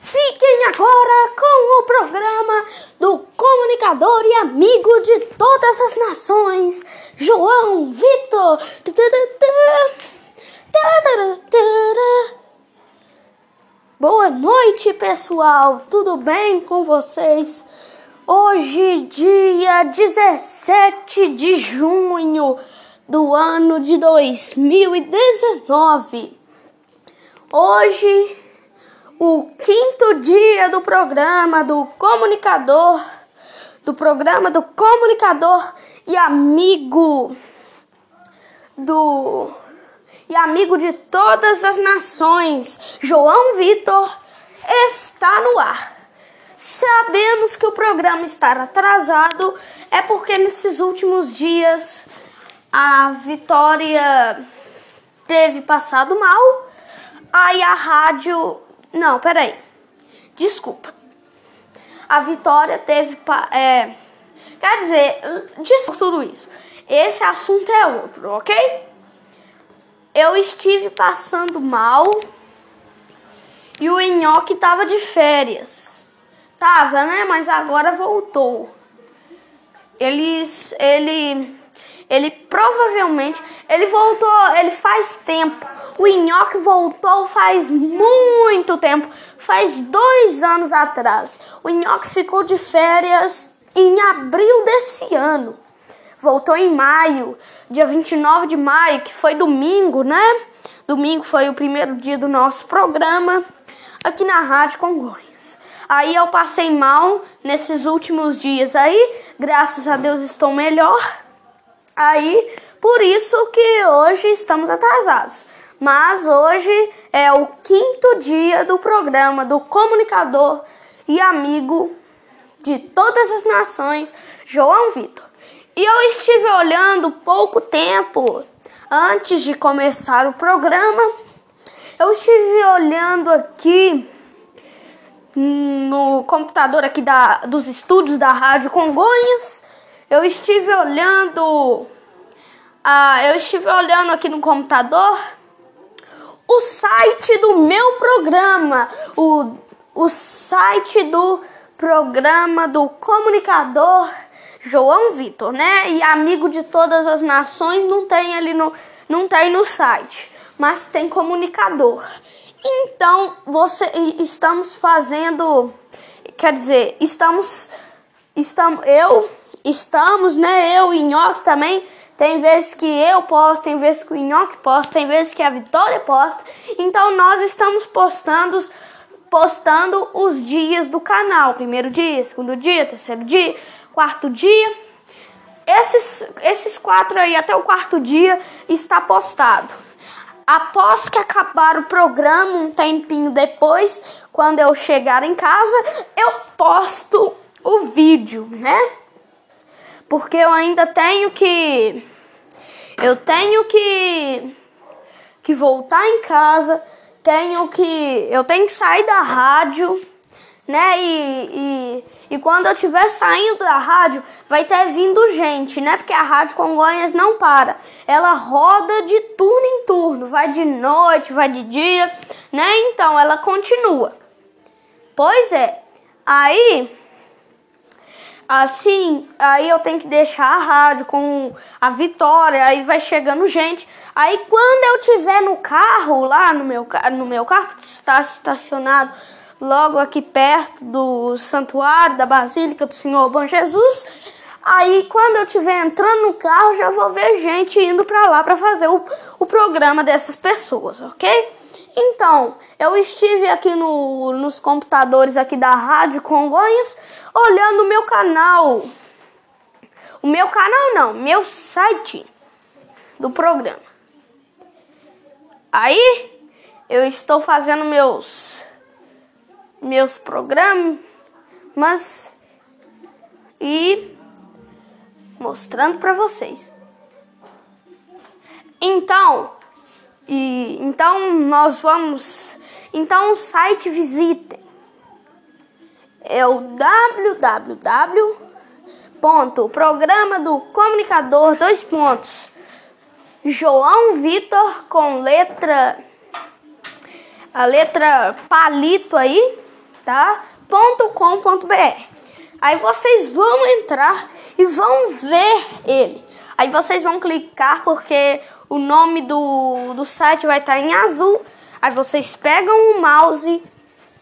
Fiquem agora com o programa do comunicador e amigo de todas as nações, João Vitor. Boa noite, pessoal. Tudo bem com vocês? Hoje, dia 17 de junho do ano de 2019. Hoje, o quinto dia do programa do comunicador, do programa do comunicador e amigo do e amigo de todas as nações, João Vitor, está no ar. Sabemos que o programa está atrasado, é porque nesses últimos dias a Vitória teve passado mal, aí a rádio. Não, peraí. Desculpa. A Vitória teve. É, quer dizer, disso tudo isso. Esse assunto é outro, ok? Eu estive passando mal e o Nhoque tava de férias. Tava, né? Mas agora voltou. Eles. Ele ele provavelmente, ele voltou, ele faz tempo. O Nhoque voltou faz muito tempo, faz dois anos atrás. O Nhoque ficou de férias em abril desse ano. Voltou em maio, dia 29 de maio, que foi domingo, né? Domingo foi o primeiro dia do nosso programa aqui na Rádio Congonhas. Aí eu passei mal nesses últimos dias aí, graças a Deus estou melhor. Aí, por isso que hoje estamos atrasados. Mas hoje é o quinto dia do programa do comunicador e amigo de todas as nações, João Vitor. E eu estive olhando pouco tempo antes de começar o programa. Eu estive olhando aqui no computador aqui da, dos estúdios da Rádio Congonhas eu estive olhando. Ah, eu estive olhando aqui no computador o site do meu programa, o, o site do programa do comunicador João Vitor, né? E amigo de todas as nações não tem ali no não tem no site, mas tem comunicador. Então, você estamos fazendo, quer dizer, estamos estamos eu estamos, né? Eu e Nhoque também. Tem vezes que eu posto, tem vezes que o Nhoque posta, tem vezes que a Vitória posta. Então nós estamos postando, postando os dias do canal. Primeiro dia, segundo dia, terceiro dia, quarto dia. Esses, esses quatro aí, até o quarto dia, está postado. Após que acabar o programa, um tempinho depois, quando eu chegar em casa, eu posto o vídeo, né? porque eu ainda tenho que eu tenho que que voltar em casa, tenho que eu tenho que sair da rádio, né? E, e, e quando eu estiver saindo da rádio, vai ter vindo gente, né? Porque a rádio Congonhas não para. Ela roda de turno em turno, vai de noite, vai de dia, né? Então ela continua. Pois é. Aí Assim, aí eu tenho que deixar a rádio com a Vitória, aí vai chegando gente. Aí quando eu tiver no carro, lá no meu, no meu carro, que está estacionado logo aqui perto do santuário da Basílica do Senhor Bom Jesus, aí quando eu estiver entrando no carro, já vou ver gente indo para lá para fazer o, o programa dessas pessoas, ok? Então, eu estive aqui no, nos computadores aqui da Rádio Congonhas, olhando o meu canal. O meu canal não, meu site do programa. Aí, eu estou fazendo meus meus programas e mostrando para vocês. Então, e então nós vamos. Então o site visitem. É o www. Ponto, programa do comunicador dois pontos. João Vitor com letra a letra palito aí, tá? .com.br. Aí vocês vão entrar e vão ver ele. Aí vocês vão clicar porque o nome do, do site vai estar em azul. Aí vocês pegam o mouse,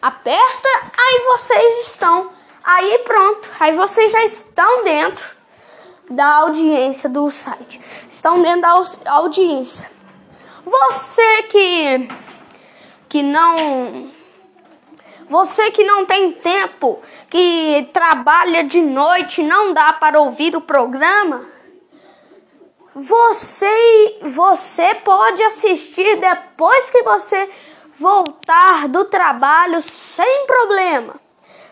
aperta, aí vocês estão. Aí pronto, aí vocês já estão dentro da audiência do site. Estão dentro da audiência. Você que que não você que não tem tempo, que trabalha de noite, não dá para ouvir o programa, você, você pode assistir depois que você voltar do trabalho sem problema.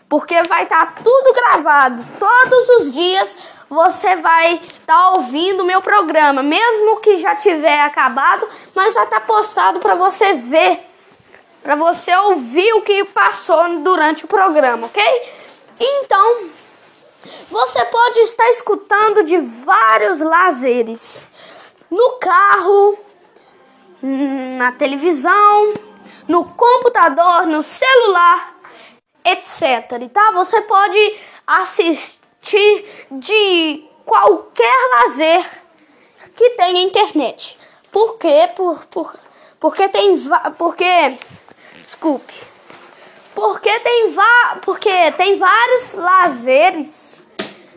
Porque vai estar tá tudo gravado. Todos os dias você vai estar tá ouvindo o meu programa, mesmo que já tiver acabado, mas vai estar tá postado para você ver, para você ouvir o que passou durante o programa, ok? Então, você pode estar escutando de vários lazeres. No carro, na televisão, no computador, no celular, etc. Tá? Você pode assistir de qualquer lazer que tenha internet. Por quê? Por, por, porque tem porque desculpe porque tem, porque tem vários lazeres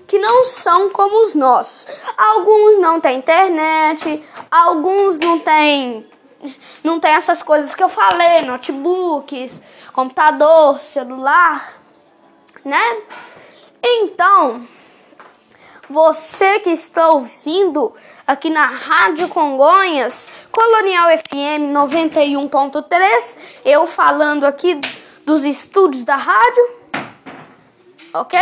que não são como os nossos. Alguns não têm internet, alguns não têm não tem essas coisas que eu falei, notebooks, computador, celular, né? Então, você que está ouvindo aqui na Rádio Congonhas, Colonial FM 91.3, eu falando aqui dos estúdios da rádio, ok?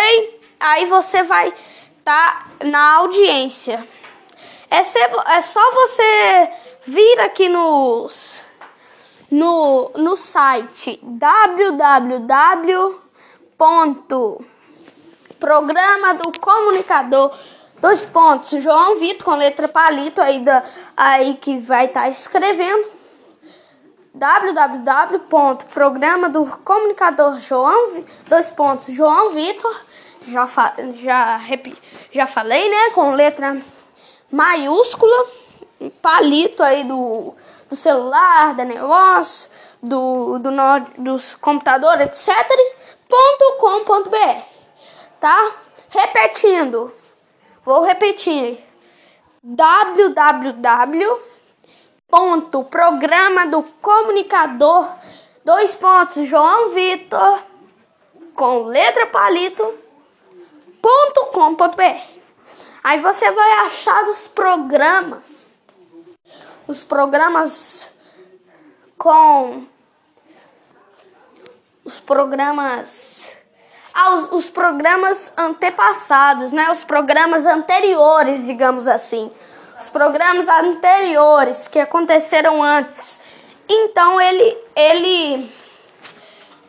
Aí você vai estar tá na audiência. É, é só você vir aqui nos, no, no site www.programa do comunicador dois pontos João Vitor com letra palito aí da aí que vai estar tá escrevendo. www.programa do comunicador João dois pontos João Vitor já já já falei né com letra maiúscula palito aí do, do celular da negócio do do dos computador etc .com.br tá? Repetindo vou repetir. www ponto programa do comunicador dois pontos João Vitor com letra palito ponto com ponto br aí você vai achar os programas os programas com os programas ah, os, os programas antepassados né os programas anteriores digamos assim os programas anteriores que aconteceram antes. Então ele, ele,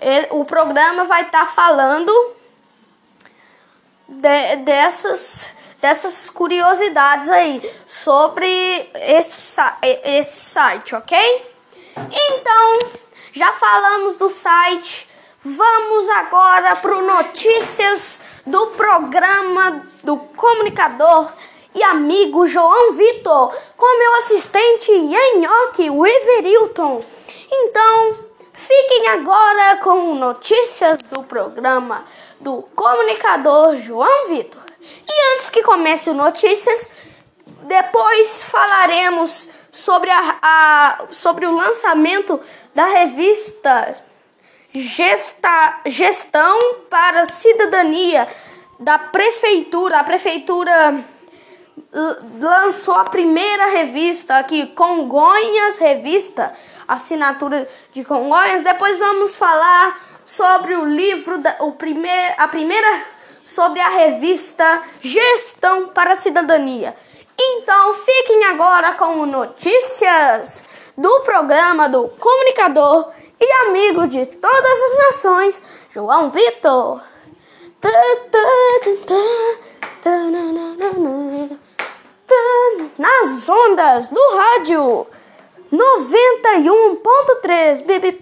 ele o programa vai estar tá falando de, dessas dessas curiosidades aí sobre esse, esse site, ok? Então, já falamos do site, vamos agora para notícias do programa do comunicador e amigo João Vitor, com meu assistente Yanhoque Weverilton. Então, fiquem agora com notícias do programa do comunicador João Vitor. E antes que comece o notícias, depois falaremos sobre, a, a, sobre o lançamento da revista Gesta, Gestão para Cidadania da Prefeitura. A Prefeitura lançou a primeira revista aqui, Congonhas Revista, assinatura de Congonhas. Depois vamos falar sobre o livro, da, o primeir, a primeira sobre a revista Gestão para a Cidadania. Então fiquem agora com notícias do programa do comunicador e amigo de todas as nações, João Vitor nas ondas do rádio 91.3 Bibi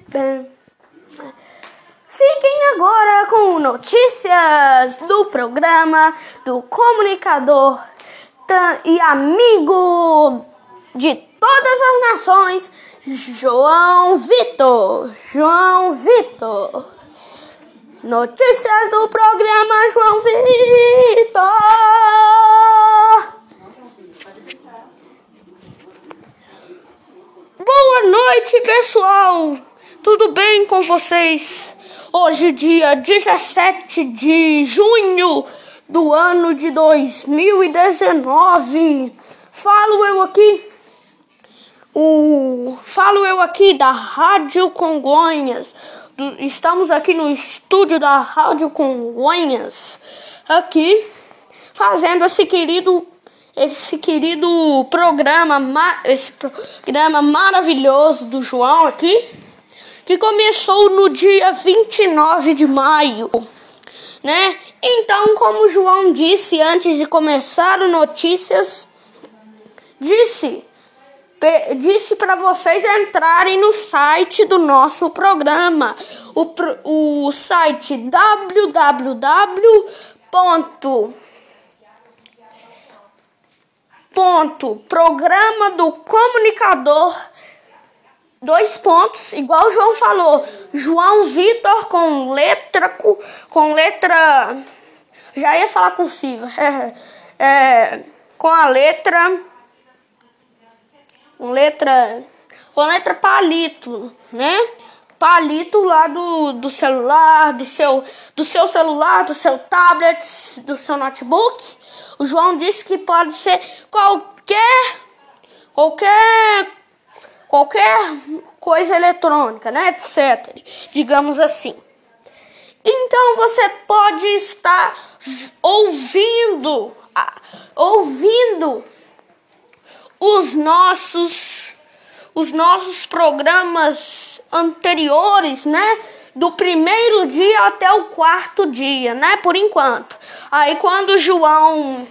Fiquem agora com notícias do programa do comunicador e amigo de todas as nações, João Vitor. João Vitor. Notícias do programa João Vitor. Boa noite, pessoal. Tudo bem com vocês? Hoje, dia 17 de junho do ano de 2019. Falo eu aqui, o falo eu aqui da Rádio Congonhas. Estamos aqui no estúdio da Rádio Congonhas, aqui fazendo esse querido esse querido programa, esse programa maravilhoso do João aqui que começou no dia 29 de maio, né? Então, como João disse antes de começar o notícias, disse disse para vocês entrarem no site do nosso programa, o, o site www. Ponto, programa do comunicador dois pontos, igual o João falou. João Vitor com letra com letra já ia falar cursiva. É, é, com a letra com letra com letra palito, né? Palito lá do, do celular, do seu do seu celular, do seu tablet, do seu notebook. O João disse que pode ser qualquer qualquer qualquer coisa eletrônica, né, etc. Digamos assim. Então você pode estar ouvindo, ouvindo os nossos os nossos programas anteriores, né? Do primeiro dia até o quarto dia, né? Por enquanto. Aí quando João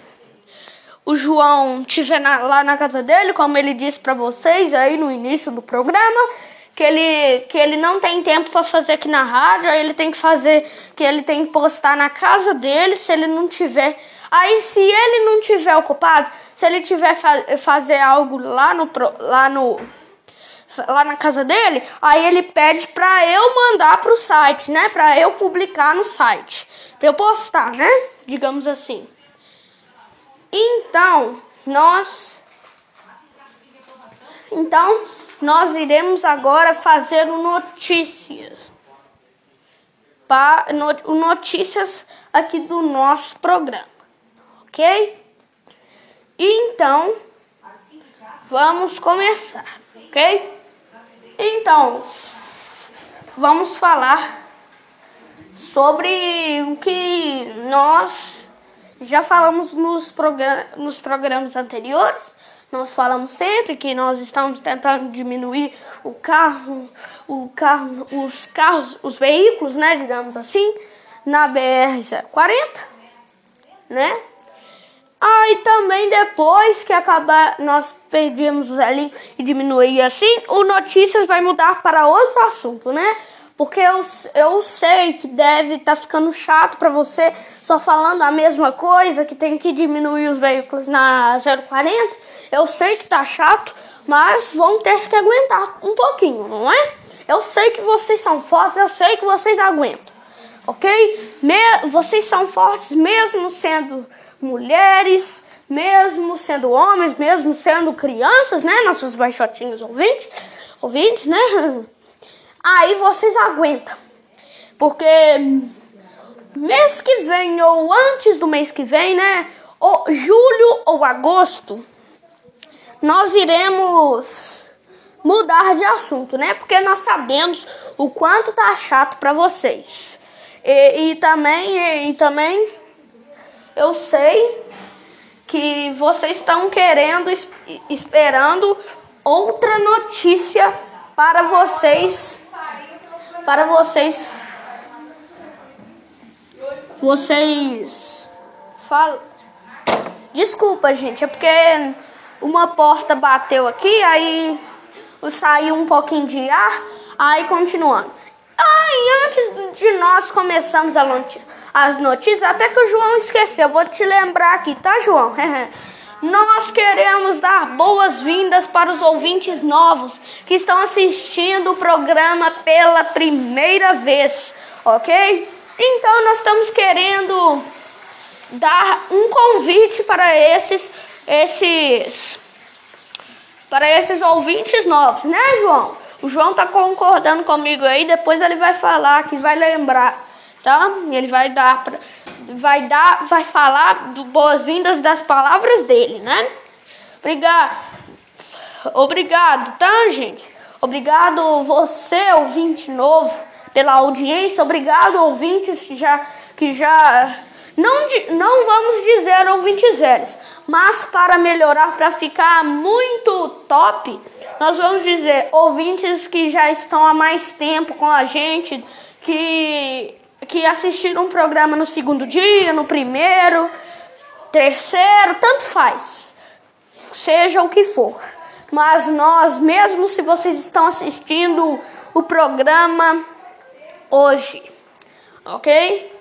o João estiver lá na casa dele, como ele disse para vocês aí no início do programa, que ele, que ele não tem tempo para fazer aqui na rádio, aí ele tem que fazer, que ele tem que postar na casa dele, se ele não tiver. Aí se ele não tiver ocupado, se ele tiver fa fazer algo lá no lá no lá na casa dele, aí ele pede para eu mandar pro site, né? Para eu publicar no site, para eu postar, né? Digamos assim. Então, nós Então, nós iremos agora fazer o notícias. Para o notícias aqui do nosso programa. OK? Então, vamos começar, OK? Então, vamos falar sobre o que nós já falamos nos, program nos programas anteriores, nós falamos sempre que nós estamos tentando diminuir o carro, o carro, os carros, os veículos, né, digamos assim, na BR-040, né? Aí também depois que acabar, nós pedimos ali e diminuir assim, o notícias vai mudar para outro assunto, né? Porque eu, eu sei que deve estar tá ficando chato para você só falando a mesma coisa, que tem que diminuir os veículos na 040. Eu sei que tá chato, mas vão ter que aguentar um pouquinho, não é? Eu sei que vocês são fortes, eu sei que vocês aguentam, ok? Me vocês são fortes mesmo sendo mulheres, mesmo sendo homens, mesmo sendo crianças, né? Nossos baixotinhos ouvintes, ouvintes, né? Aí vocês aguentam. Porque mês que vem ou antes do mês que vem, né? Ou julho ou agosto, nós iremos mudar de assunto, né? Porque nós sabemos o quanto tá chato para vocês. E, e também e, e também eu sei que vocês estão querendo esperando outra notícia para vocês para vocês. Vocês. Fal... Desculpa, gente, é porque uma porta bateu aqui, aí saiu um pouquinho de ar. Aí continuando. Aí antes de nós começarmos as notícias, até que o João esqueceu, vou te lembrar aqui, tá, João? Nós queremos dar boas-vindas para os ouvintes novos que estão assistindo o programa pela primeira vez, ok? Então nós estamos querendo dar um convite para esses esses para esses ouvintes novos, né, João? O João tá concordando comigo aí, depois ele vai falar que vai lembrar, tá? Ele vai dar pra, vai dar, vai falar boas-vindas das palavras dele, né? Obrigado. Obrigado, tá, gente? Obrigado você, ouvinte novo, pela audiência. Obrigado, ouvintes que já que já não, não vamos dizer ouvintes velhos, mas para melhorar, para ficar muito top, nós vamos dizer ouvintes que já estão há mais tempo com a gente, que, que assistiram um programa no segundo dia, no primeiro, terceiro, tanto faz, seja o que for. Mas nós, mesmo se vocês estão assistindo o programa hoje, ok?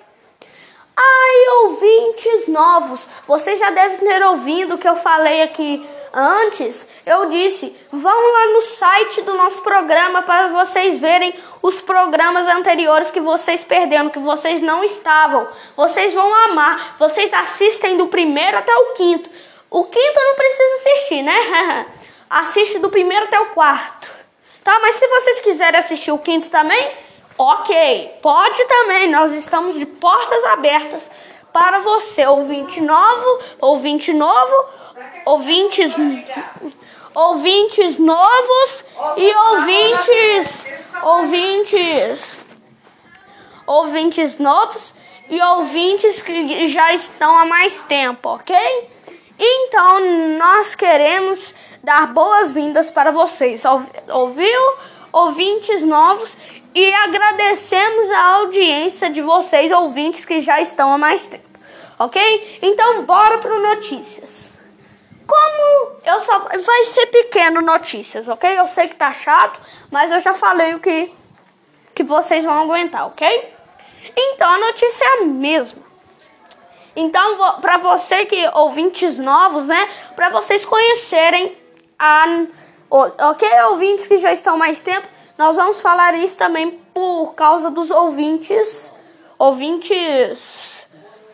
Ai, ouvintes novos, vocês já devem ter ouvido o que eu falei aqui antes. Eu disse: vão lá no site do nosso programa para vocês verem os programas anteriores que vocês perderam, que vocês não estavam. Vocês vão amar. Vocês assistem do primeiro até o quinto. O quinto não precisa assistir, né? Assiste do primeiro até o quarto. Tá? Mas se vocês quiserem assistir o quinto também, Ok, pode também, nós estamos de portas abertas para você, ouvinte novo, ouvinte novo, ouvintes, ouvintes novos e ouvintes, ouvintes, ouvintes novos e ouvintes que já estão há mais tempo, ok? Então, nós queremos dar boas-vindas para vocês, ouviu? Ouvintes novos e agradecemos a audiência de vocês, ouvintes que já estão há mais tempo. Ok? Então, bora para notícias. Como eu só. Vai ser pequeno notícias, ok? Eu sei que tá chato, mas eu já falei o que, que vocês vão aguentar, ok? Então, a notícia é a mesma. Então, para você que ouvintes novos, né? Para vocês conhecerem a. Ok, ouvintes que já estão mais tempo nós vamos falar isso também por causa dos ouvintes, ouvintes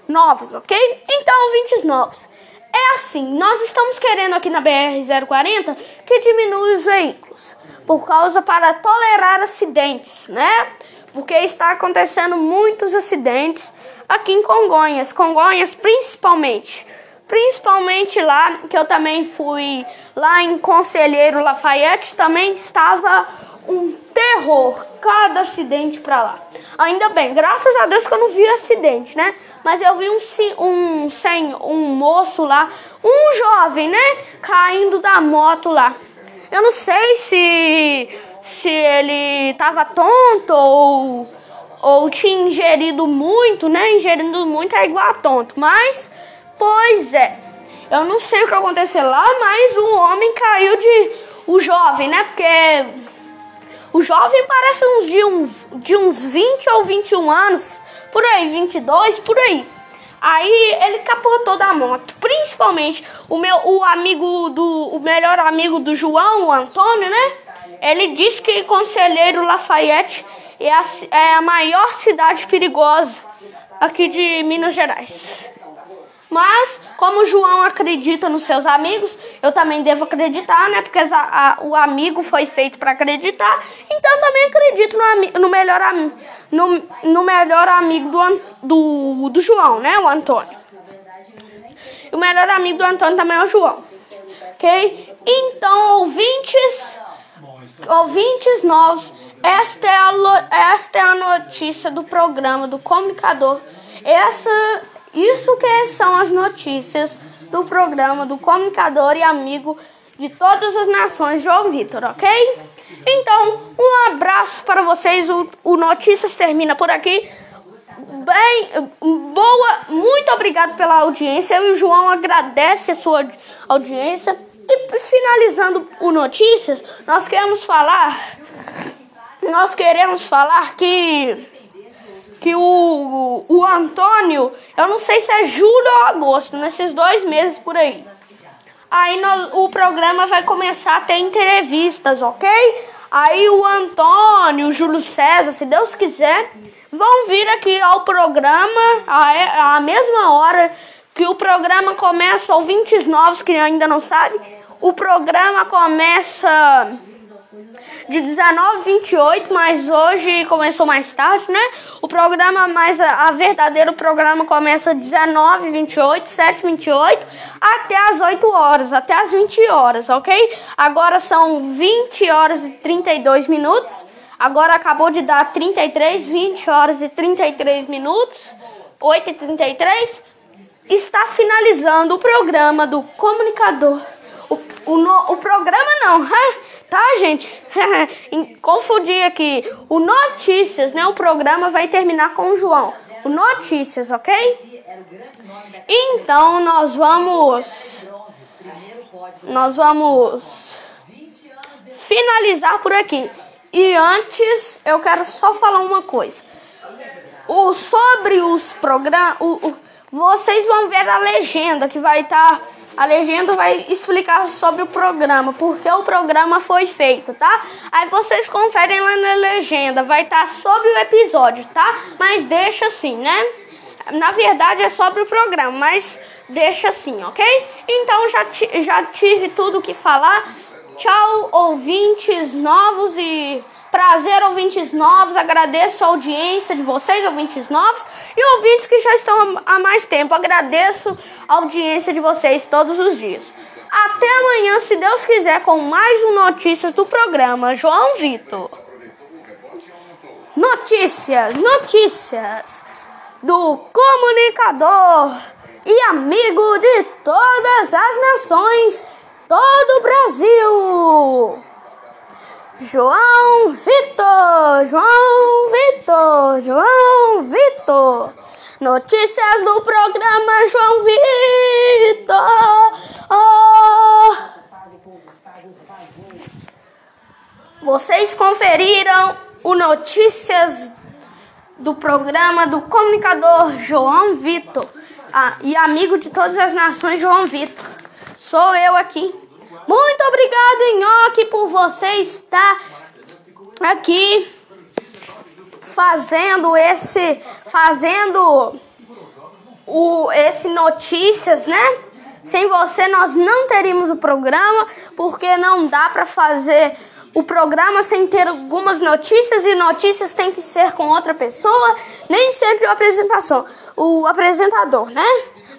novos, ok? Então, ouvintes novos. É assim, nós estamos querendo aqui na BR-040 que diminua os veículos, por causa para tolerar acidentes, né? Porque está acontecendo muitos acidentes aqui em Congonhas, Congonhas principalmente. Principalmente lá, que eu também fui lá em Conselheiro Lafayette, também estava um terror cada acidente pra lá. Ainda bem, graças a Deus que eu não vi acidente, né? Mas eu vi um, um, sem, um moço lá, um jovem, né? Caindo da moto lá. Eu não sei se, se ele tava tonto ou, ou tinha ingerido muito, né? Ingerindo muito é igual a tonto. Mas, pois é. Eu não sei o que aconteceu lá, mas o homem caiu de. O jovem, né? Porque o jovem parece uns de, uns de uns 20 ou 21 anos, por aí, 22, por aí. Aí ele capotou da moto, principalmente o meu o amigo do o melhor amigo do João, o Antônio, né? Ele disse que Conselheiro Lafayette é a, é a maior cidade perigosa aqui de Minas Gerais. Mas, como João acredita nos seus amigos, eu também devo acreditar, né? Porque a, a, o amigo foi feito para acreditar. Então, também acredito no, no, melhor, no, no melhor amigo do, do, do João, né? O Antônio. O melhor amigo do Antônio também é o João. Ok? Então, ouvintes, ouvintes novos, esta é, a, esta é a notícia do programa do comunicador. Essa isso que são as notícias do programa do comunicador e amigo de todas as nações, João Vitor, ok? Então, um abraço para vocês. O, o Notícias termina por aqui. Bem, boa, muito obrigado pela audiência. Eu e o João agradece a sua audiência. E finalizando o notícias, nós queremos falar, nós queremos falar que que o, o Antônio, eu não sei se é julho ou agosto, nesses dois meses por aí. Aí o programa vai começar a ter entrevistas, ok? Aí o Antônio, o Júlio César, se Deus quiser, vão vir aqui ao programa à, à mesma hora que o programa começa, ouvintes novos que ainda não sabem, o programa começa de 19 28, mas hoje começou mais tarde, né? O programa mais a, a verdadeiro programa começa 19 28, 7 28 até as 8 horas, até as 20 horas, OK? Agora são 20 horas e 32 minutos. Agora acabou de dar 33, 20 horas e 33 minutos. 8 e 33 está finalizando o programa do comunicador. O, o, no, o programa não, né? Tá, gente? Confundi aqui. O Notícias, né? O programa vai terminar com o João. O Notícias, ok? Então nós vamos. Nós vamos finalizar por aqui. E antes, eu quero só falar uma coisa. O, sobre os programas. Vocês vão ver a legenda que vai estar. Tá a legenda vai explicar sobre o programa, porque o programa foi feito, tá? Aí vocês conferem lá na legenda, vai estar tá sobre o episódio, tá? Mas deixa assim, né? Na verdade é sobre o programa, mas deixa assim, ok? Então já, já tive tudo que falar. Tchau, ouvintes novos e Prazer, ouvintes novos. Agradeço a audiência de vocês, ouvintes novos, e ouvintes que já estão há mais tempo. Agradeço a audiência de vocês todos os dias. Até amanhã, se Deus quiser, com mais um Notícias do programa João Vitor. Notícias, notícias do comunicador e amigo de todas as nações, todo o Brasil. João Vitor, João Vitor, João Vitor. Notícias do programa João Vitor. Oh. Vocês conferiram o Notícias do programa do comunicador João Vitor ah, e amigo de todas as nações João Vitor. Sou eu aqui. Muito obrigado, Nhoque, por você estar aqui fazendo esse fazendo o esse notícias, né? Sem você nós não teríamos o programa, porque não dá para fazer o programa sem ter algumas notícias e notícias tem que ser com outra pessoa, nem sempre o apresentação, o apresentador, né?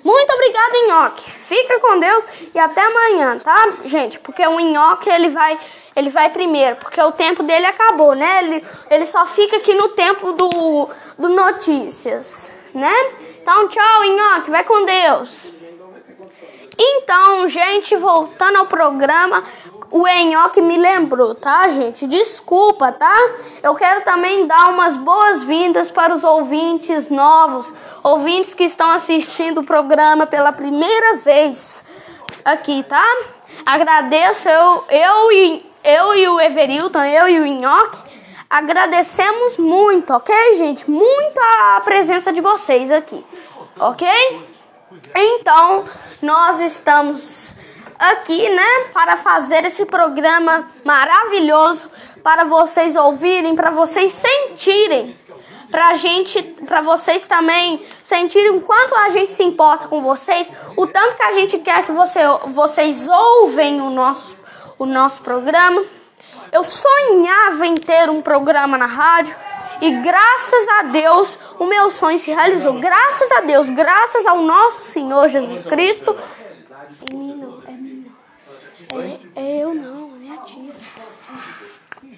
Muito obrigada, Nhoque. Fica com Deus e até amanhã, tá, gente? Porque o Nhoque, ele vai, ele vai primeiro, porque o tempo dele acabou, né? Ele, ele só fica aqui no tempo do, do notícias, né? Então, tchau, Nhoque. Vai com Deus. Então, gente, voltando ao programa, o Enhoque me lembrou, tá, gente? Desculpa, tá? Eu quero também dar umas boas-vindas para os ouvintes novos, ouvintes que estão assistindo o programa pela primeira vez aqui, tá? Agradeço eu, eu e eu e o Everilton, eu e o Enhoque, agradecemos muito, ok, gente? Muito a presença de vocês aqui, ok? Então, nós estamos aqui, né, para fazer esse programa maravilhoso para vocês ouvirem, para vocês sentirem, para gente, para vocês também sentirem o quanto a gente se importa com vocês, o tanto que a gente quer que você, vocês ouvem o nosso, o nosso programa. Eu sonhava em ter um programa na rádio. E graças a Deus o meu sonho se realizou. Graças a Deus, graças ao nosso Senhor Jesus Cristo. Em mim não, é mim não. É, é eu não, é minha tia.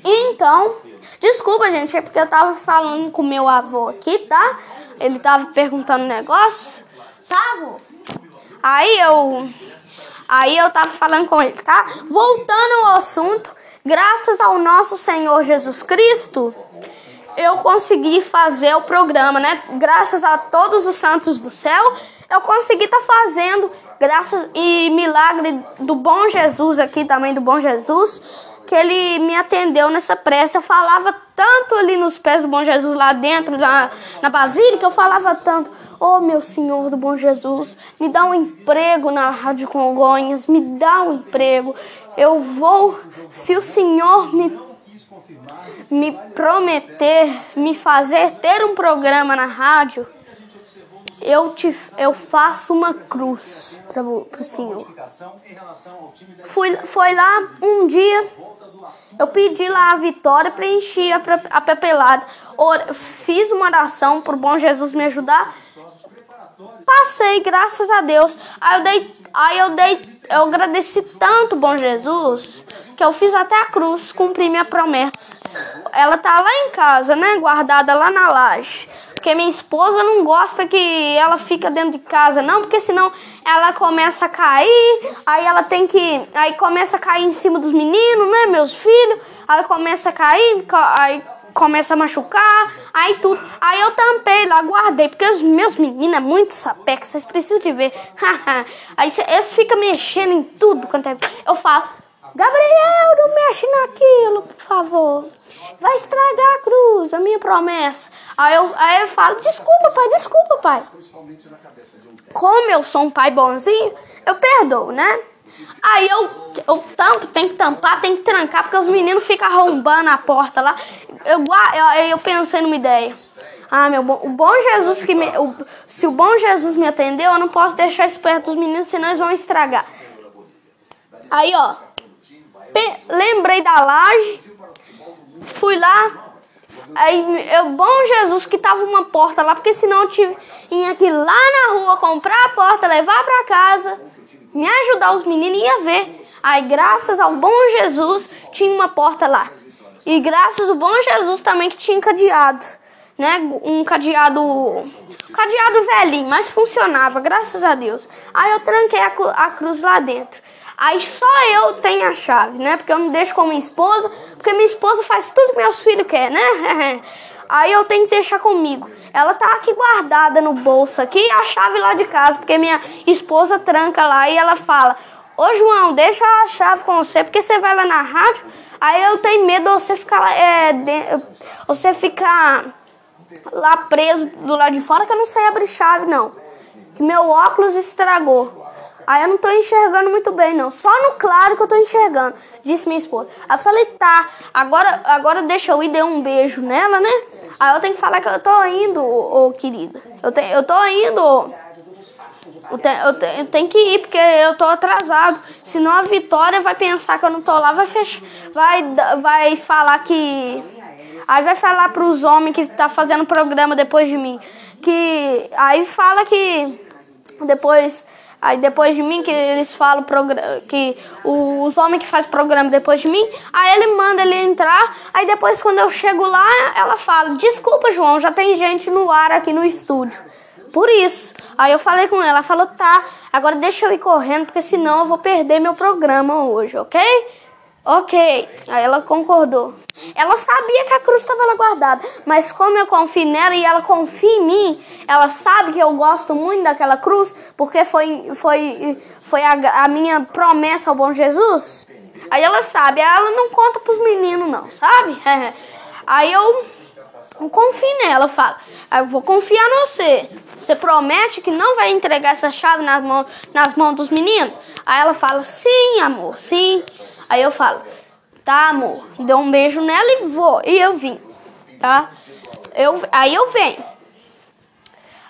Então, desculpa, gente, é porque eu tava falando com meu avô aqui, tá? Ele tava perguntando um negócio. Tá? Aí eu. Aí eu tava falando com ele, tá? Voltando ao assunto, graças ao nosso Senhor Jesus Cristo eu consegui fazer o programa, né? Graças a todos os santos do céu, eu consegui estar tá fazendo graças e milagre do bom Jesus aqui também do bom Jesus que ele me atendeu nessa prece. Eu falava tanto ali nos pés do bom Jesus lá dentro da na basílica, eu falava tanto: "Oh, meu Senhor do bom Jesus, me dá um emprego na Rádio Congonhas, me dá um emprego. Eu vou, se o Senhor me me prometer, me fazer ter um programa na rádio, eu, te, eu faço uma cruz para o Senhor. Fui, foi lá um dia, eu pedi lá a vitória, preenchi a, a papelada, fiz uma oração para o bom Jesus me ajudar. Passei, graças a Deus. Aí eu dei, aí eu dei, eu agradeci tanto, bom Jesus, que eu fiz até a cruz, cumpri minha promessa. Ela tá lá em casa, né, guardada lá na laje. Porque minha esposa não gosta que ela fica dentro de casa, não, porque senão ela começa a cair, aí ela tem que. Aí começa a cair em cima dos meninos, né, meus filhos, aí começa a cair, aí começa a machucar, aí tudo. Aí eu tampei lá, guardei, porque os meus meninos é muito sapeca, vocês precisam de ver. aí eles ficam mexendo em tudo quanto é. Eu falo, Gabriel, não mexe naquilo, por favor vai estragar a cruz, a minha promessa. Aí eu, aí eu falo, desculpa, pai, desculpa, pai. Como eu sou um pai bonzinho, eu perdoo, né? Aí eu, eu tampo, tem que tampar, tem que trancar, porque os meninos ficam arrombando a porta lá. Eu, eu, eu pensei numa ideia. Ah, meu bom, o bom Jesus que me, o, se o bom Jesus me atendeu, eu não posso deixar isso perto dos meninos, senão eles vão estragar. Aí, ó, lembrei da laje, Fui lá, aí eu, bom Jesus que tava uma porta lá, porque senão eu tinha que ir lá na rua comprar a porta, levar para casa, me ajudar os meninos ia ver. Aí graças ao bom Jesus tinha uma porta lá. E graças ao bom Jesus também que tinha cadeado, né? Um cadeado, um cadeado velhinho, mas funcionava, graças a Deus. Aí eu tranquei a, a cruz lá dentro. Aí só eu tenho a chave, né? Porque eu não deixo com minha esposa, porque minha esposa faz tudo que meus filhos querem, né? Aí eu tenho que deixar comigo. Ela tá aqui guardada no bolso aqui a chave lá de casa, porque minha esposa tranca lá e ela fala: Ô João, deixa a chave com você, porque você vai lá na rádio. Aí eu tenho medo de você ficar é, de, você ficar lá preso do lado de fora que eu não sei abrir chave, não. Que meu óculos estragou. Aí eu não tô enxergando muito bem, não. Só no claro que eu tô enxergando, disse minha esposa. Aí eu falei, tá, agora, agora deixa eu ir, dei um beijo nela, né? Aí eu tenho que falar que eu tô indo, ô, ô querida. Eu, te, eu tô indo. Eu, te, eu, te, eu tenho que ir, porque eu tô atrasado. Senão a Vitória vai pensar que eu não tô lá, vai fechar, vai, vai falar que. Aí vai falar pros homens que tá fazendo programa depois de mim. Que. Aí fala que. Depois Aí depois de mim, que eles falam que os homens que faz programa depois de mim, aí ele manda ele entrar, aí depois quando eu chego lá, ela fala, desculpa João, já tem gente no ar aqui no estúdio. Por isso. Aí eu falei com ela, ela falou, tá, agora deixa eu ir correndo, porque senão eu vou perder meu programa hoje, ok? Ok, aí ela concordou. Ela sabia que a cruz estava lá guardada, mas como eu confio nela e ela confia em mim, ela sabe que eu gosto muito daquela cruz, porque foi, foi, foi a, a minha promessa ao bom Jesus. Aí ela sabe, ela não conta pros meninos, não, sabe? Aí eu confio nela, eu falo, eu vou confiar em você. Você promete que não vai entregar essa chave nas mãos, nas mãos dos meninos? Aí ela fala, sim, amor, sim. Aí eu falo, tá, amor, deu um beijo nela e vou. E eu vim, tá? Eu, aí eu venho.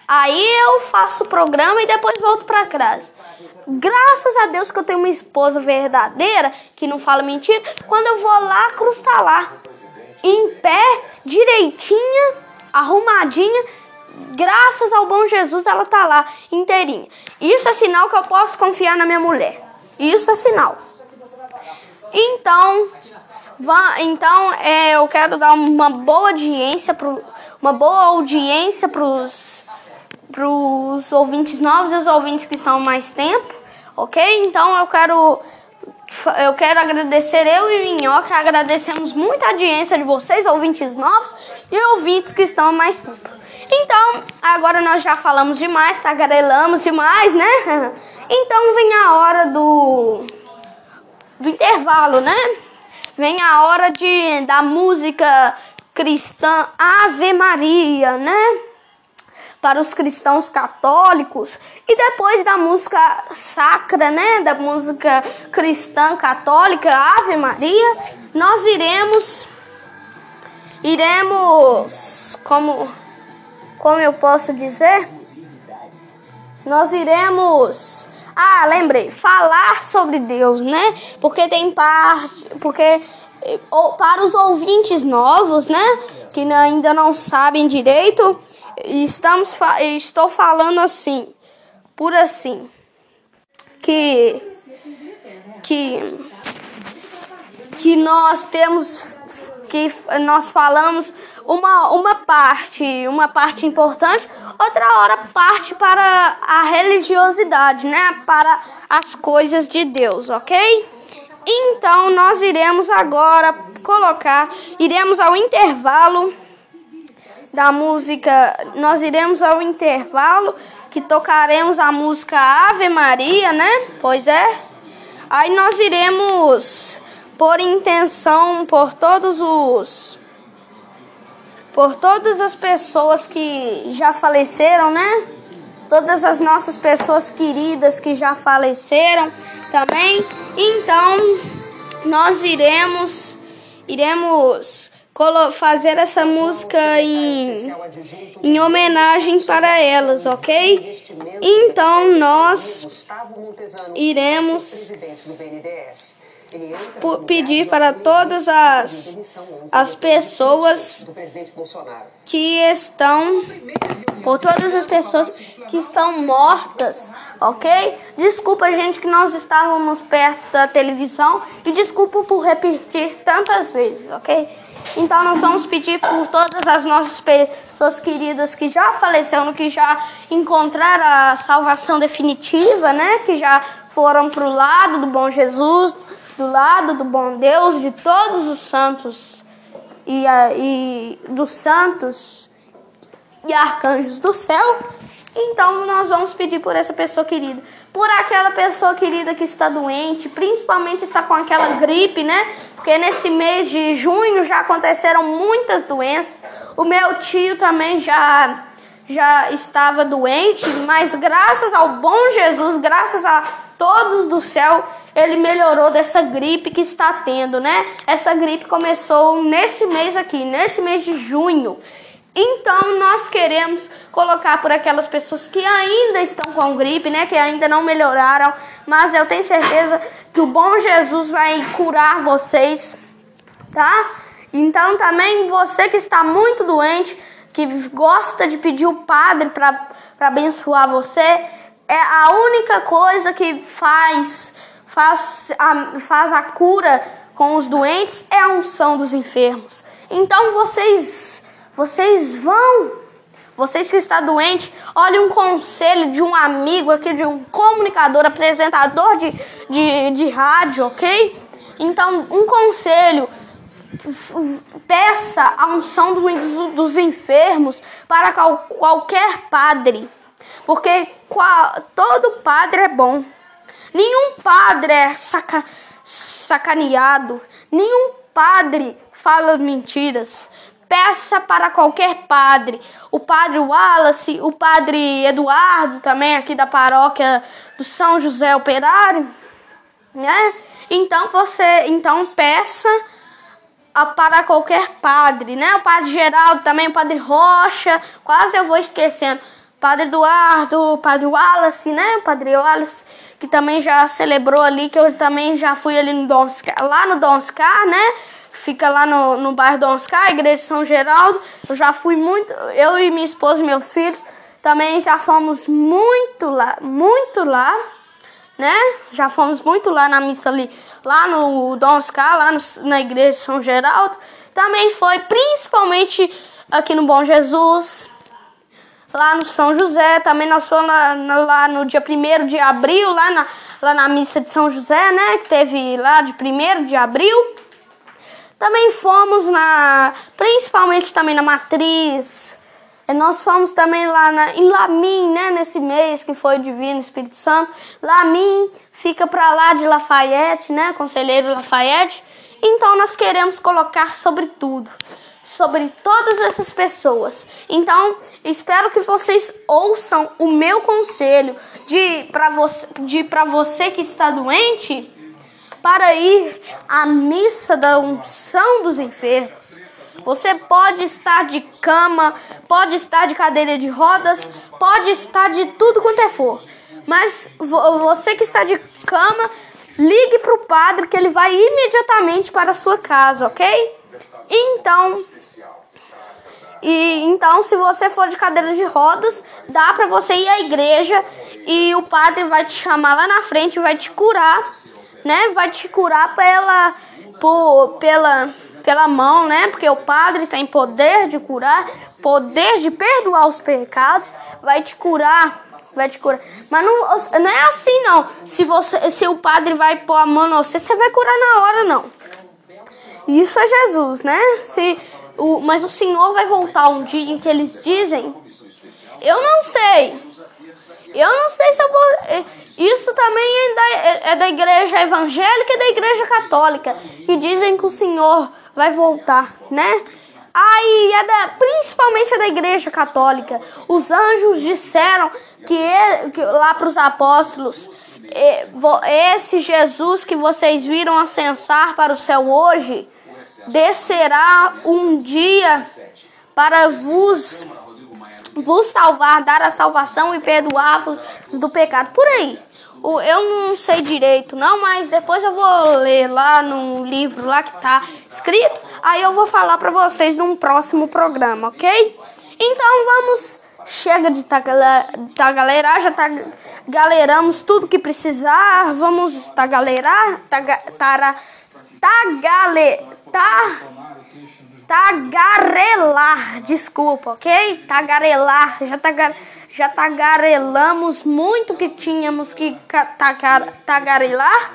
Aí eu faço o programa e depois volto pra casa. Graças a Deus que eu tenho uma esposa verdadeira, que não fala mentira. Quando eu vou lá, a cruz tá lá. Em pé, direitinha, arrumadinha. Graças ao bom Jesus, ela tá lá, inteirinha. Isso é sinal que eu posso confiar na minha mulher. Isso é sinal. Então, então é, eu quero dar uma boa audiência pro, uma boa audiência para os ouvintes novos e os ouvintes que estão mais tempo, ok? Então eu quero eu quero agradecer eu e Minhoca, agradecemos muito a audiência de vocês, ouvintes novos e ouvintes que estão mais tempo. Então, agora nós já falamos demais, tagarelamos demais, né? Então vem a hora do, do intervalo, né? Vem a hora de, da música cristã Ave Maria, né? Para os cristãos católicos e depois da música sacra, né? Da música cristã católica Ave Maria, nós iremos iremos como como eu posso dizer? Nós iremos ah, lembrei, falar sobre Deus, né? Porque tem parte, porque para os ouvintes novos, né, que ainda não sabem direito, estamos estou falando assim, por assim, que que que nós temos que nós falamos uma, uma parte, uma parte importante, outra hora parte para a religiosidade, né? Para as coisas de Deus, ok? Então nós iremos agora colocar, iremos ao intervalo da música, nós iremos ao intervalo que tocaremos a música Ave Maria, né? Pois é. Aí nós iremos por intenção por todos os por todas as pessoas que já faleceram, né? Todas as nossas pessoas queridas que já faleceram também. Então, nós iremos iremos fazer essa música em, em homenagem para elas, ok? Então nós iremos pedir para todas as, as pessoas que estão, por todas as pessoas que estão mortas, ok? Desculpa, gente, que nós estávamos perto da televisão e desculpa por repetir tantas vezes, ok? Então nós vamos pedir por todas as nossas pessoas queridas que já faleceram, que já encontraram a salvação definitiva, né? Que já foram para o lado do bom Jesus, do lado do bom Deus, de todos os santos e, e dos santos e arcanjos do céu. Então nós vamos pedir por essa pessoa querida, por aquela pessoa querida que está doente, principalmente está com aquela gripe, né? Porque nesse mês de junho já aconteceram muitas doenças. O meu tio também já já estava doente, mas graças ao bom Jesus, graças a todos do céu, ele melhorou dessa gripe que está tendo, né? Essa gripe começou nesse mês aqui, nesse mês de junho. Então nós queremos colocar por aquelas pessoas que ainda estão com gripe, né, que ainda não melhoraram, mas eu tenho certeza que o bom Jesus vai curar vocês, tá? Então também você que está muito doente, que gosta de pedir o padre para abençoar você, é a única coisa que faz faz a, faz a cura com os doentes é a unção dos enfermos. Então vocês vocês vão, vocês que estão doentes, olhe um conselho de um amigo aqui, de um comunicador, apresentador de, de, de rádio, ok? Então, um conselho, peça a unção do, dos enfermos para qual, qualquer padre, porque qual, todo padre é bom. Nenhum padre é saca, sacaneado, nenhum padre fala mentiras peça para qualquer padre. O padre Wallace, o padre Eduardo, também aqui da paróquia do São José Operário, né? Então você, então peça para qualquer padre, né? O padre Geraldo também, o padre Rocha, quase eu vou esquecendo. Padre Eduardo, padre Wallace, né? O padre Wallace, que também já celebrou ali, que eu também já fui ali no Dom lá no Dom Oscar, né? fica lá no, no bairro do Oscar, igreja de São Geraldo. Eu já fui muito, eu e minha esposa e meus filhos também já fomos muito lá, muito lá, né? Já fomos muito lá na missa ali, lá no Dom Oscar, lá no, na igreja de São Geraldo. Também foi principalmente aqui no Bom Jesus, lá no São José, também nós fomos lá, lá no dia 1 de abril, lá na, lá na missa de São José, né? Que teve lá de 1 de abril. Também fomos na, principalmente também na Matriz. Nós fomos também lá na, em Lamim, né? Nesse mês que foi Divino Espírito Santo. Lamim fica para lá de Lafayette, né? Conselheiro Lafayette. Então nós queremos colocar sobre tudo sobre todas essas pessoas. Então, espero que vocês ouçam o meu conselho de para você, de para você que está doente, para ir à missa da unção dos enfermos. Você pode estar de cama, pode estar de cadeira de rodas, pode estar de tudo quanto é for. Mas você que está de cama, ligue para o padre que ele vai imediatamente para a sua casa, ok? Então, e então, se você for de cadeira de rodas, dá para você ir à igreja e o padre vai te chamar lá na frente, vai te curar, né? Vai te curar pela por, pela pela mão, né? Porque o padre tem poder de curar, poder de perdoar os pecados, vai te curar, vai te curar. Mas não, não é assim não. Se você se o padre vai pôr a mão no você, você vai curar na hora não. Isso é Jesus, né? Se o, mas o Senhor vai voltar um dia que eles dizem. Eu não sei. Eu não sei se eu vou. É, isso também é da, é, é da igreja evangélica e da igreja católica. Que dizem que o Senhor vai voltar, né? Aí é da, principalmente é da igreja católica. Os anjos disseram que, que lá para os apóstolos, esse Jesus que vocês viram ascensar para o céu hoje, descerá um dia para vos, vos salvar, dar a salvação e perdoar-vos do pecado. Por aí. Eu não sei direito, não, mas depois eu vou ler lá no livro lá que está escrito. Aí eu vou falar para vocês num próximo programa, ok? Então vamos. Chega de tá, tá galera, já tá galeramos tudo que precisar. Vamos tá galera, tá, tá, tá gale, tá tagarelar, desculpa, ok? Tagarelar, já, tagar, já tagarelamos muito que tínhamos que tagar, tagarelar,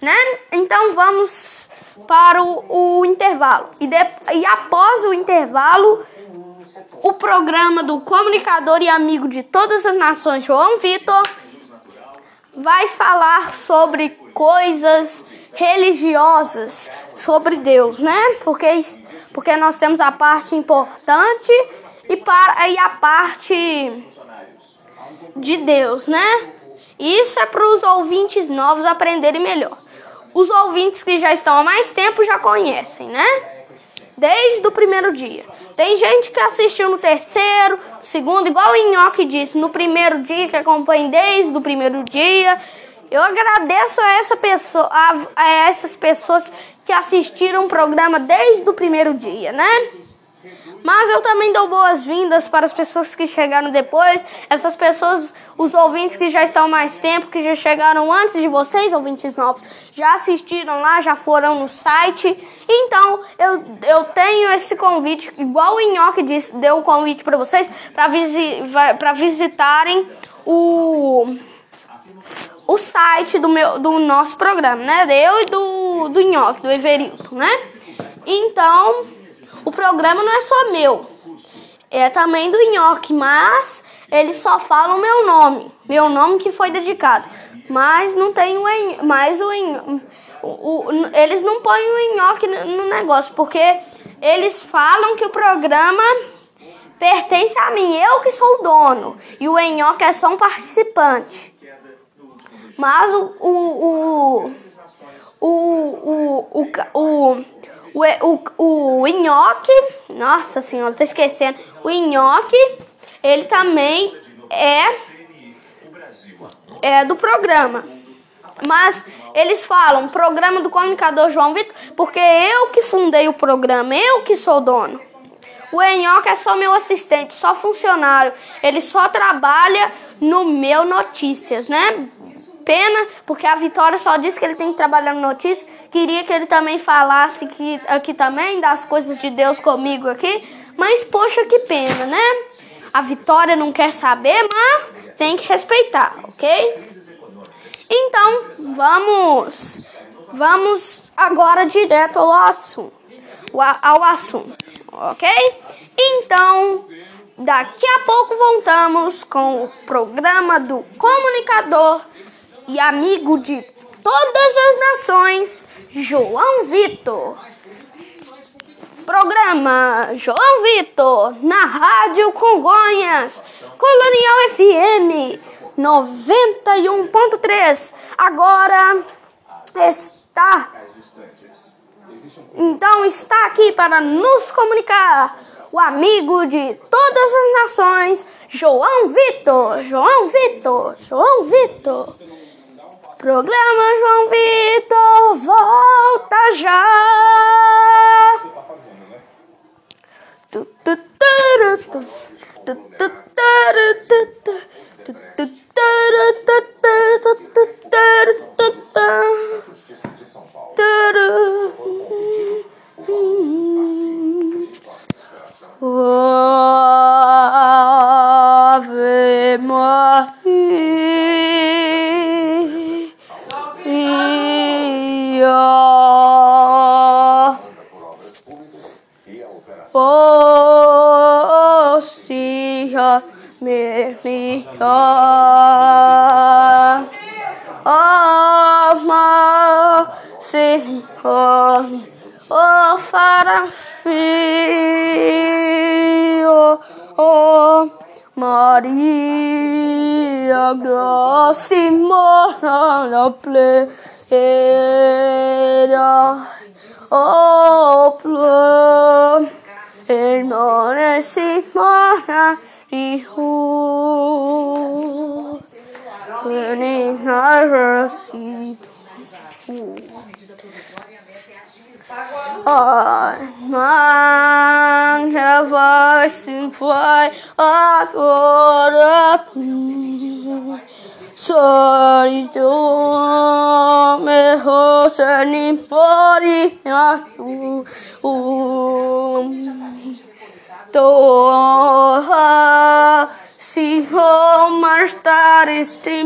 né? Então vamos para o, o intervalo. E, de, e após o intervalo, o programa do comunicador e amigo de todas as nações, João Vitor, vai falar sobre coisas religiosas sobre Deus, né? Porque, porque nós temos a parte importante e, para, e a parte de Deus, né? Isso é para os ouvintes novos aprenderem melhor. Os ouvintes que já estão há mais tempo já conhecem, né? Desde o primeiro dia. Tem gente que assistiu no terceiro, segundo, igual o Inhoque disse, no primeiro dia, que acompanha desde o primeiro dia. Eu agradeço a, essa pessoa, a, a essas pessoas que assistiram o programa desde o primeiro dia, né? Mas eu também dou boas-vindas para as pessoas que chegaram depois, essas pessoas, os ouvintes que já estão mais tempo, que já chegaram antes de vocês, ouvintes novos, já assistiram lá, já foram no site. Então, eu, eu tenho esse convite, igual o Inhoque disse, deu um convite para vocês, para visi, visitarem o o site do, meu, do nosso programa, né? Eu e do, do Nhoque, do Everilton, né? Então, o programa não é só meu, é também do Nhoque, mas eles só falam meu nome, meu nome que foi dedicado. Mas não tem o mais o, o, o, eles não põem o nhoque no negócio, porque eles falam que o programa pertence a mim, eu que sou o dono, e o Enhoque é só um participante. Mas o o o o o o, o, o, o nhoque, nossa senhora, tô esquecendo. O nhoque, ele também é é do programa. Mas eles falam programa do comunicador João Vitor, porque eu que fundei o programa, eu que sou dono. O Enhoque é só meu assistente, só funcionário. Ele só trabalha no meu notícias, né? Pena, porque a Vitória só disse que ele tem que trabalhar no notícia. Queria que ele também falasse que, aqui também das coisas de Deus comigo aqui. Mas, poxa, que pena, né? a Vitória não quer saber, mas tem que respeitar, ok? Então, vamos, vamos agora direto ao assunto, ao assunto, ok? Então, daqui a pouco voltamos com o programa do comunicador e amigo de todas as nações, João Vitor. Programa João Vitor na Rádio Congonhas, Colonial FM 91.3. Agora está. Então está aqui para nos comunicar o amigo de todas as nações, João Vitor. João Vitor, João Vitor. Programa João Vitor, volta já! Você tá fazendo, né? Tu, tu, tu, tu, tu, Ave Maria. Io. Ossia mia Oh, ma Signore oh, oh, farà figlio. Oh, Maria graciosa la plena, oh plena, el monesima hijo, venid a recibir. Among se voice fly upward Sorry to me host anybody not to To si Homer Star is the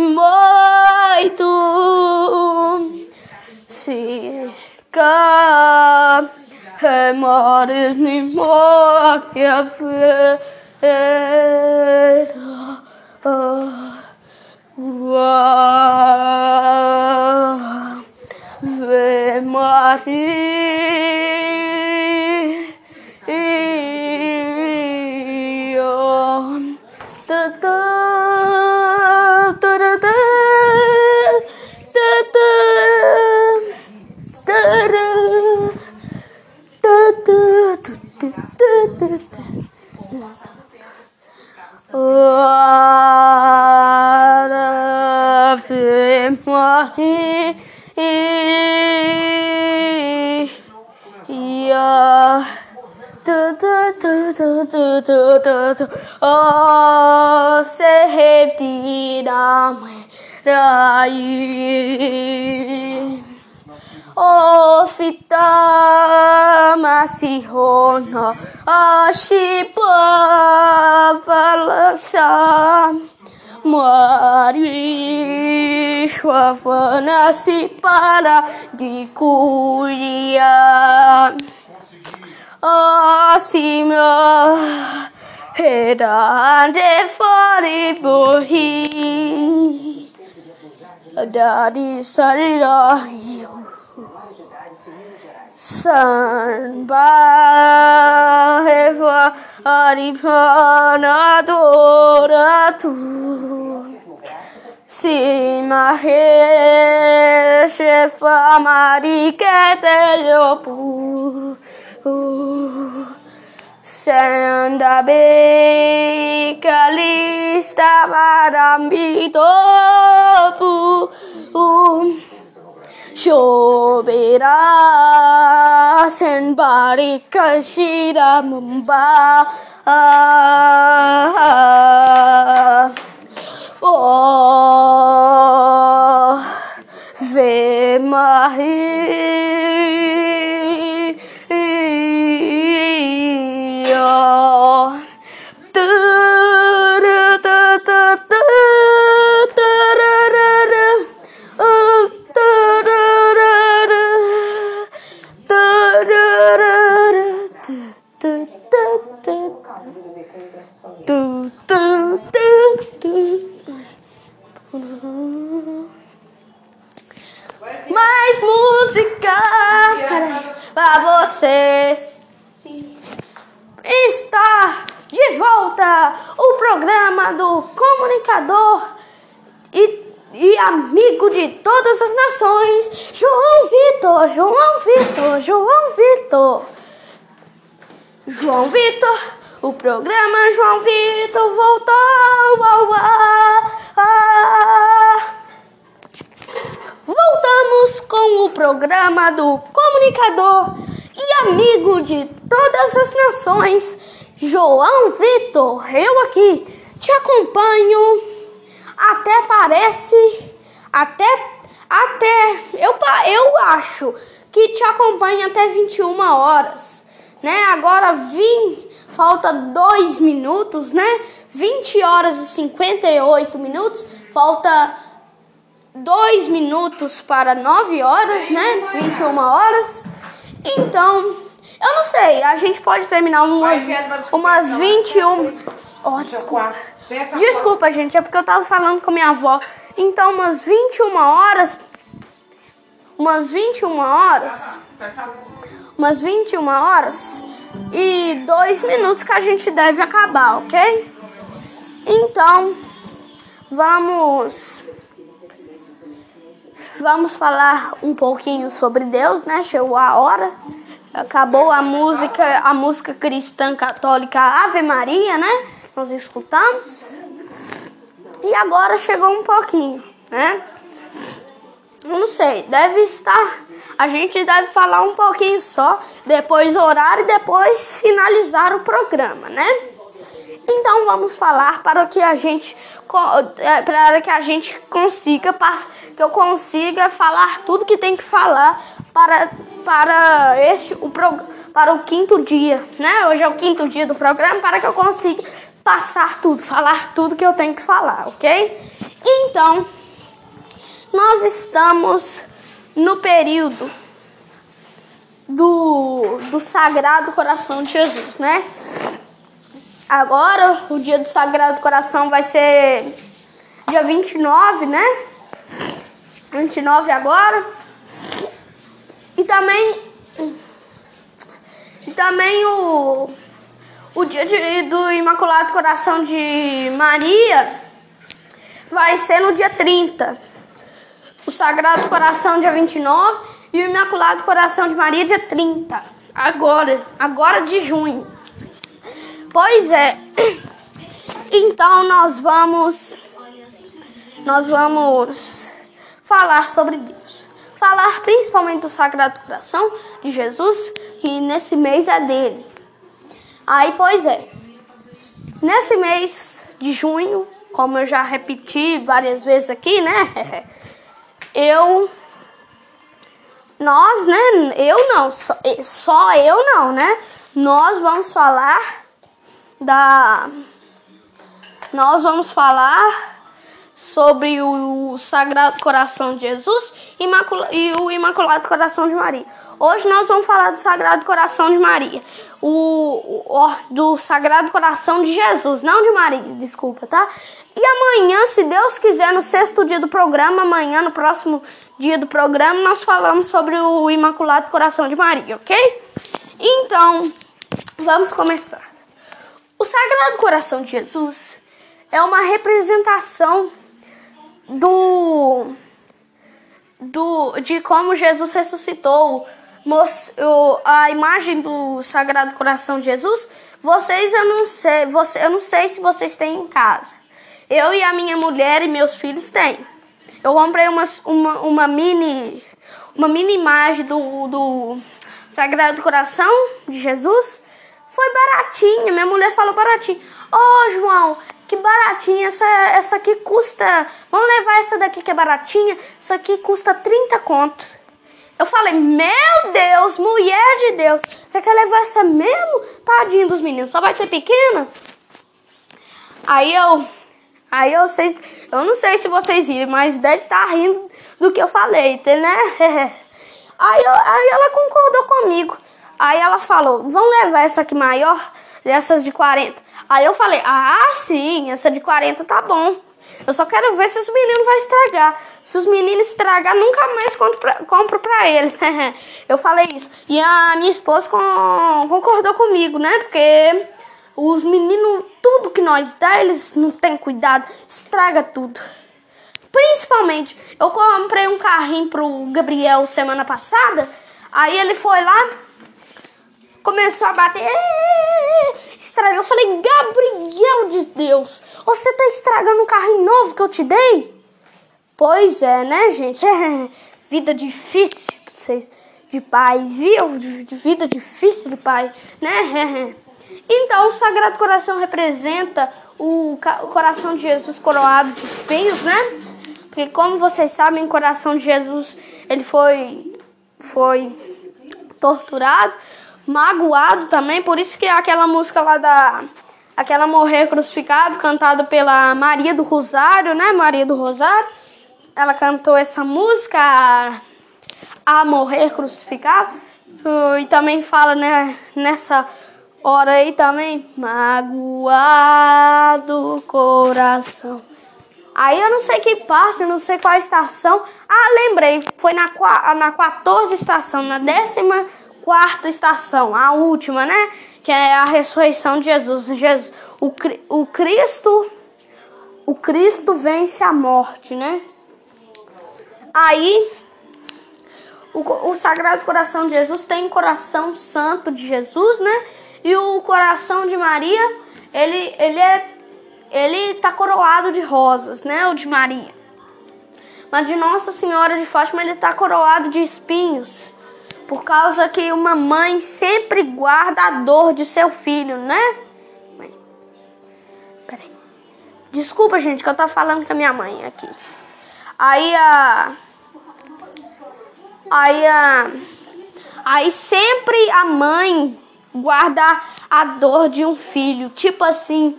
God. Hem året ny måke flöd. Ave oh, Da, da, da, da. Ave Maria. Oh, se repita, mãe. Ofita masihona ashipa valasa Mari Shwavana Sipara Dikuria Asimya Hedande Faribuhi Daddy Salida Salva Evariana adora tu Si mahe shefa mari que te lo pu Senda be calista para Shobhiras and kashira Mumba. Oh, Vemahi. Oh, ve mahi Está de volta o programa do comunicador e, e amigo de todas as nações, João Vitor, João Vitor, João Vitor. João Vitor, o programa João Vitor voltou ao ar. Voltamos com o programa do comunicador amigo de todas as nações, João Vitor. Eu aqui te acompanho. Até parece, até, até, eu, eu acho que te acompanho até 21 horas, né? Agora vim, falta dois minutos, né? 20 horas e 58 minutos, falta dois minutos para 9 horas, né? 21 horas. Então, eu não sei, a gente pode terminar umas, umas 21. Oh, desculpa. Desculpa, gente, é porque eu tava falando com minha avó. Então, umas 21 horas. Umas 21 horas. Umas 21 horas. E dois minutos que a gente deve acabar, ok? Então, vamos vamos falar um pouquinho sobre Deus, né? Chegou a hora. Acabou a música, a música cristã católica Ave Maria, né? Nós escutamos. E agora chegou um pouquinho, né? Não sei, deve estar. A gente deve falar um pouquinho só, depois orar e depois finalizar o programa, né? Então vamos falar para que a gente é, para que a gente consiga que eu consiga falar tudo que tem que falar para para este o para o quinto dia, né? Hoje é o quinto dia do programa para que eu consiga passar tudo, falar tudo que eu tenho que falar, ok? Então nós estamos no período do, do Sagrado Coração de Jesus, né? Agora, o dia do Sagrado Coração vai ser dia 29, né? 29 agora. E também e também o o dia de, do Imaculado Coração de Maria vai ser no dia 30. O Sagrado Coração dia 29 e o Imaculado Coração de Maria dia 30. Agora, agora de junho. Pois é. Então nós vamos nós vamos falar sobre Deus. Falar principalmente do Sagrado Coração de Jesus, que nesse mês é dele. Aí, pois é. Nesse mês de junho, como eu já repeti várias vezes aqui, né? Eu nós, né? Eu não, só, só eu não, né? Nós vamos falar da nós vamos falar sobre o Sagrado Coração de Jesus e o Imaculado Coração de Maria. Hoje nós vamos falar do Sagrado Coração de Maria, o, o do Sagrado Coração de Jesus, não de Maria, desculpa, tá? E amanhã, se Deus quiser, no sexto dia do programa, amanhã, no próximo dia do programa, nós falamos sobre o Imaculado Coração de Maria, ok? Então, vamos começar. O Sagrado Coração de Jesus é uma representação do, do de como Jesus ressuscitou. A imagem do Sagrado Coração de Jesus, vocês eu não sei, você, eu não sei se vocês têm em casa. Eu e a minha mulher e meus filhos têm. Eu comprei uma, uma, uma mini uma mini imagem do, do Sagrado Coração de Jesus foi baratinha, minha mulher falou baratinho. Ô oh, João, que baratinha, essa, essa aqui custa. Vamos levar essa daqui que é baratinha. Essa aqui custa 30 contos. Eu falei, meu Deus, mulher de Deus, você quer levar essa mesmo? Tadinho dos meninos, só vai ter pequena? Aí eu. Aí eu sei. Eu não sei se vocês viram, mas deve estar tá rindo do que eu falei, né? Aí, eu, aí ela concordou comigo. Aí ela falou: vamos levar essa aqui maior, dessas de 40. Aí eu falei: ah, sim, essa de 40 tá bom. Eu só quero ver se os meninos vão estragar. Se os meninos estragar, nunca mais compro pra, compro pra eles. eu falei isso. E a minha esposa com, concordou comigo, né? Porque os meninos, tudo que nós dá, eles não têm cuidado, estraga tudo. Principalmente, eu comprei um carrinho pro Gabriel semana passada. Aí ele foi lá, começou a bater, estragou. Eu falei, Gabriel de Deus, você tá estragando um carrinho novo que eu te dei? Pois é, né, gente? vida difícil vocês de pai, viu? Vida difícil de pai, né? Então, o Sagrado Coração representa o coração de Jesus coroado de espinhos, né? Porque como vocês sabem, o coração de Jesus, ele foi foi torturado, magoado também, por isso que aquela música lá da aquela morrer crucificado, cantada pela Maria do Rosário, né? Maria do Rosário. Ela cantou essa música a morrer crucificado. E também fala né, nessa hora aí também, magoado coração. Aí eu não sei que parte, não sei qual estação. Ah, lembrei, foi na, na 14 estação, na 14 quarta estação, a última, né? Que é a ressurreição de Jesus. Jesus o, o Cristo, o Cristo vence a morte, né? Aí o, o Sagrado Coração de Jesus tem o coração santo de Jesus, né? E o coração de Maria, ele, ele é ele tá coroado de rosas, né? O de Maria. Mas de Nossa Senhora de Fátima ele tá coroado de espinhos. Por causa que uma mãe sempre guarda a dor de seu filho, né? Peraí. Desculpa, gente, que eu tô falando com a minha mãe aqui. Aí a. Aí a. Aí sempre a mãe guarda a dor de um filho. Tipo assim,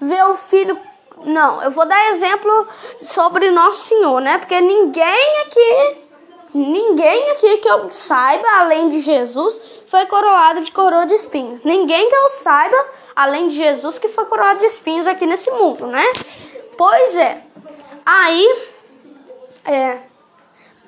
ver o filho. Não, eu vou dar exemplo sobre Nosso Senhor, né? Porque ninguém aqui, ninguém aqui que eu saiba, além de Jesus, foi coroado de coroa de espinhos. Ninguém que eu saiba, além de Jesus, que foi coroado de espinhos aqui nesse mundo, né? Pois é. Aí, é,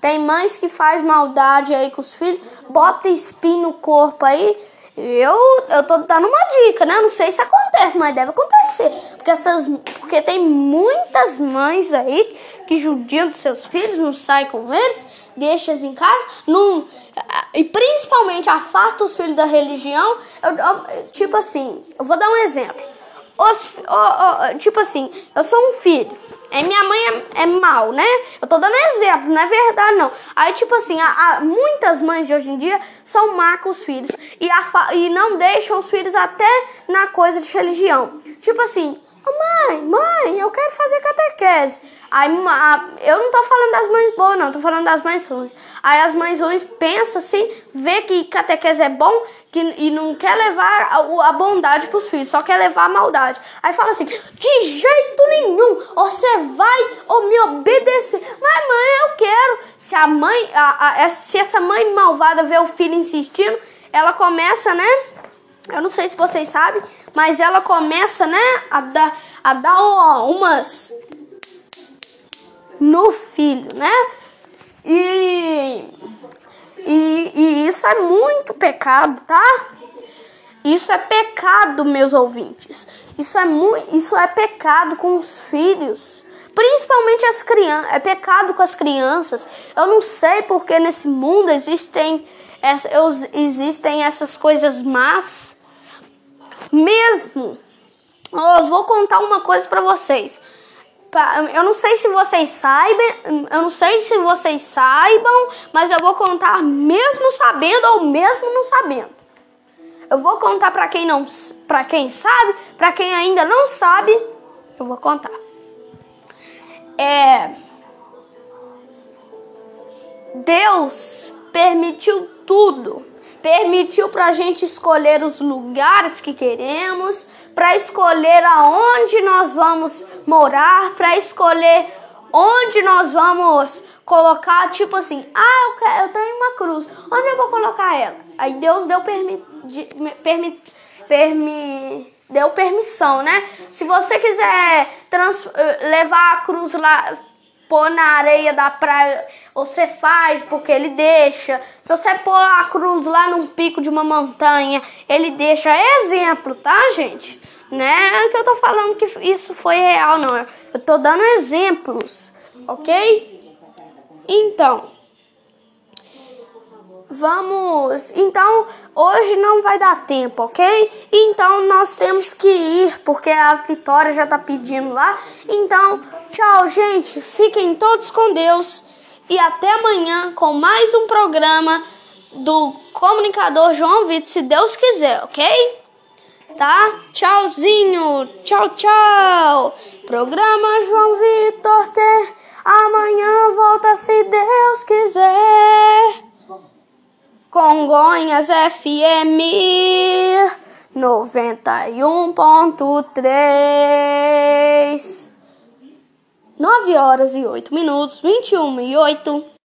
tem mães que faz maldade aí com os filhos, bota espinho no corpo aí eu, eu tô dando uma dica, né? Não sei se acontece, mas deve acontecer. Porque, essas, porque tem muitas mães aí que judiam dos seus filhos, não saem com eles, deixam eles em casa, não, e principalmente afasta os filhos da religião. Eu, eu, tipo assim, eu vou dar um exemplo. Os, oh, oh, tipo assim, eu sou um filho. É, minha mãe é, é mal, né? Eu tô dando exemplo, não é verdade, não. Aí, tipo assim, a, a, muitas mães de hoje em dia são má com os filhos e, a, e não deixam os filhos até na coisa de religião. Tipo assim, oh, mãe, mãe, eu quero fazer catequese. Aí, eu não tô falando das mães boas, não, tô falando das mães ruins. Aí as mães ruins pensam assim, vê que catequese é bom que, e não quer levar a, a bondade pros filhos, só quer levar a maldade. Aí fala assim, de jeito nenhum, você vai ou me obedecer. Mas mãe, eu quero. Se a mãe, a, a, se essa mãe malvada vê o filho insistindo, ela começa, né? Eu não sei se vocês sabem, mas ela começa, né, a dar, a dar umas no filho, né? E, e, e isso é muito pecado, tá? Isso é pecado, meus ouvintes. Isso é, muito, isso é pecado com os filhos. Principalmente as crianças. É pecado com as crianças. Eu não sei porque nesse mundo existem, existem essas coisas más. Mesmo. Eu vou contar uma coisa para vocês eu não sei se vocês saibam, eu não sei se vocês saibam, mas eu vou contar mesmo sabendo ou mesmo não sabendo. Eu vou contar para quem não, para quem sabe, para quem ainda não sabe, eu vou contar. É Deus permitiu tudo. Permitiu para a gente escolher os lugares que queremos, para escolher aonde nós vamos morar, para escolher onde nós vamos colocar, tipo assim, ah, eu, quero, eu tenho uma cruz, onde eu vou colocar ela? Aí Deus deu permi, permi, permi, deu permissão, né? Se você quiser trans, eh, levar a cruz lá, pôr na areia da praia, você faz porque ele deixa. Se você pôr a cruz lá num pico de uma montanha, ele deixa. Exemplo, tá, gente? Não é que eu tô falando que isso foi real, não. Eu tô dando exemplos, ok? Então. Vamos. Então, hoje não vai dar tempo, ok? Então, nós temos que ir, porque a Vitória já tá pedindo lá. Então, tchau, gente. Fiquem todos com Deus. E até amanhã com mais um programa do comunicador João Vitor, se Deus quiser, ok? Tá? Tchauzinho. Tchau, tchau. Programa João Vitor tem. Amanhã volta se Deus quiser. Congonhas FM 91.3 9 horas e 8 minutos, 21 e 8.